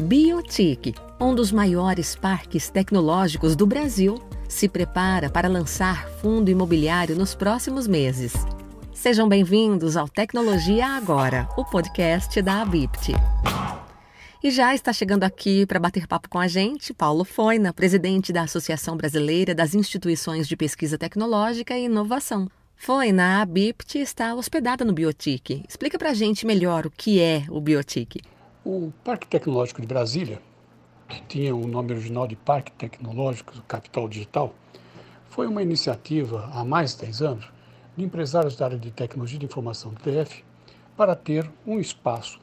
Biotic, um dos maiores parques tecnológicos do Brasil, se prepara para lançar fundo imobiliário nos próximos meses. Sejam bem-vindos ao Tecnologia Agora, o podcast da Abipt. E já está chegando aqui para bater papo com a gente Paulo Foina, presidente da Associação Brasileira das Instituições de Pesquisa Tecnológica e Inovação. Foina, a Abipt está hospedada no Biotic. Explica para a gente melhor o que é o Biotic. O Parque Tecnológico de Brasília, que tinha o nome original de Parque Tecnológico Capital Digital, foi uma iniciativa há mais de 10 anos de empresários da área de tecnologia de informação do TF para ter um espaço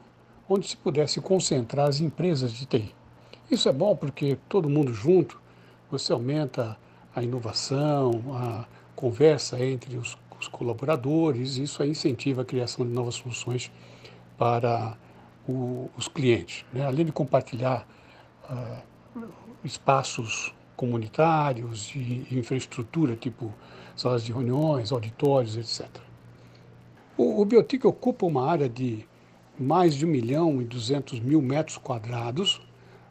onde se pudesse concentrar as empresas de TI. Isso é bom porque todo mundo junto, você aumenta a inovação, a conversa entre os, os colaboradores, isso incentiva a criação de novas soluções para o, os clientes. Né? Além de compartilhar uh, espaços comunitários e infraestrutura, tipo salas de reuniões, auditórios, etc. O, o Biotic ocupa uma área de mais de 1 milhão e 200 mil metros quadrados,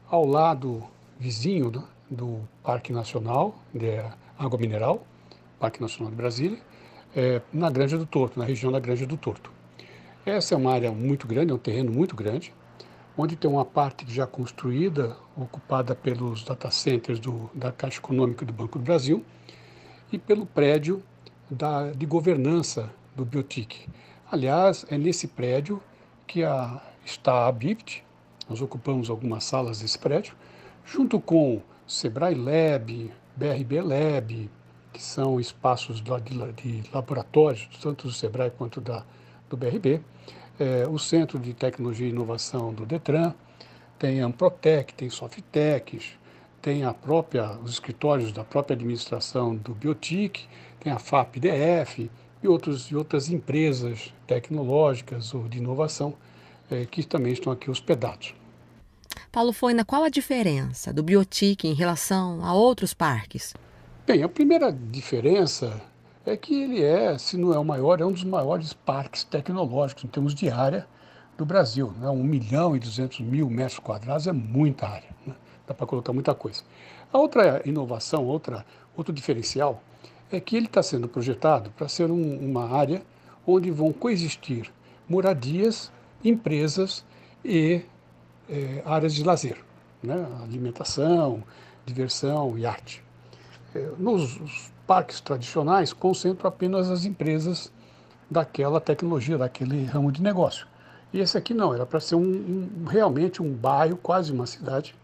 ao lado vizinho do, do Parque Nacional de Água Mineral, Parque Nacional de Brasília, é, na Granja do Torto, na região da Granja do Torto. Essa é uma área muito grande, é um terreno muito grande, onde tem uma parte já construída, ocupada pelos data centers do, da Caixa Econômica do Banco do Brasil e pelo prédio da, de governança do Biotic. Aliás, é nesse prédio que a, está a BIPT, nós ocupamos algumas salas desse prédio, junto com Sebrae Lab, BRB Lab, que são espaços de, de, de laboratórios, tanto do Sebrae quanto da do BRB, é, o Centro de Tecnologia e Inovação do Detran, tem a Amprotec, tem Softec, tem a própria, os escritórios da própria administração do Biotic, tem a FAP-DF e, outros, e outras empresas tecnológicas ou de inovação é, que também estão aqui hospedados. Paulo Foina, qual a diferença do Biotic em relação a outros parques? Bem, a primeira diferença é que ele é, se não é o maior, é um dos maiores parques tecnológicos em termos de área do Brasil. Né? 1 milhão e 200 mil metros quadrados é muita área, né? dá para colocar muita coisa. A outra inovação, outra, outro diferencial, é que ele está sendo projetado para ser um, uma área onde vão coexistir moradias, empresas e é, áreas de lazer, né? alimentação, diversão e arte. É, nos parques tradicionais concentram apenas as empresas daquela tecnologia, daquele ramo de negócio. E esse aqui não, era para ser um, um, realmente um bairro, quase uma cidade,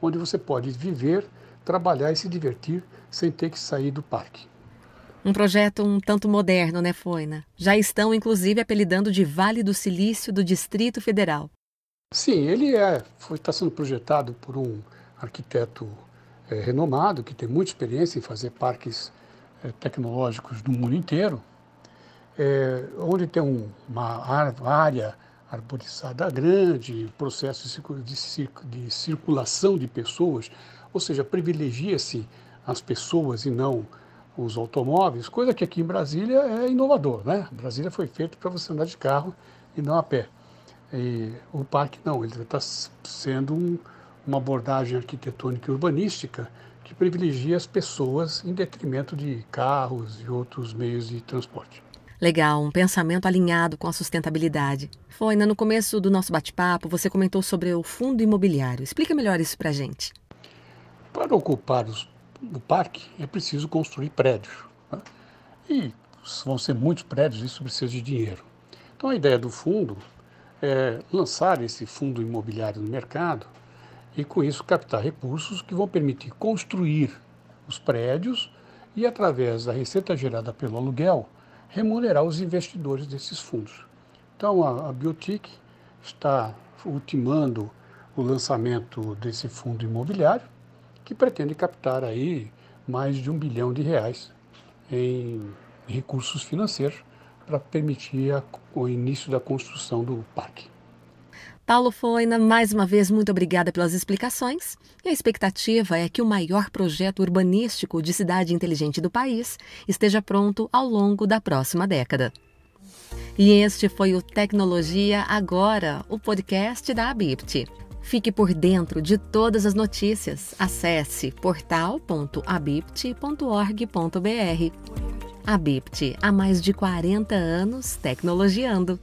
onde você pode viver, trabalhar e se divertir sem ter que sair do parque. Um projeto um tanto moderno, né, Foina? Já estão, inclusive, apelidando de Vale do Silício do Distrito Federal. Sim, ele é, está sendo projetado por um arquiteto é, renomado, que tem muita experiência em fazer parques é, tecnológicos do mundo inteiro, é, onde tem um, uma área arborizada grande, processo de, de circulação de pessoas, ou seja, privilegia-se as pessoas e não os automóveis, coisa que aqui em Brasília é inovador, né? Brasília foi feito para você andar de carro e não a pé. E o parque não, ele está sendo um, uma abordagem arquitetônica e urbanística que privilegia as pessoas em detrimento de carros e outros meios de transporte. Legal, um pensamento alinhado com a sustentabilidade. Foi, no começo do nosso bate-papo, você comentou sobre o fundo imobiliário. Explica melhor isso para a gente. Para ocupar os, o parque, é preciso construir prédios. Né? E vão ser muitos prédios, isso precisa de dinheiro. Então, a ideia do fundo é lançar esse fundo imobiliário no mercado e, com isso, captar recursos que vão permitir construir os prédios e, através da receita gerada pelo aluguel, remunerar os investidores desses fundos. Então, a, a Biotic está ultimando o lançamento desse fundo imobiliário, que pretende captar aí mais de um bilhão de reais em recursos financeiros para permitir a, o início da construção do parque. Paulo Foina, mais uma vez, muito obrigada pelas explicações. E a expectativa é que o maior projeto urbanístico de cidade inteligente do país esteja pronto ao longo da próxima década. E este foi o Tecnologia Agora, o podcast da Abipt. Fique por dentro de todas as notícias. Acesse portal.abipt.org.br. Abipt, há mais de 40 anos tecnologiando.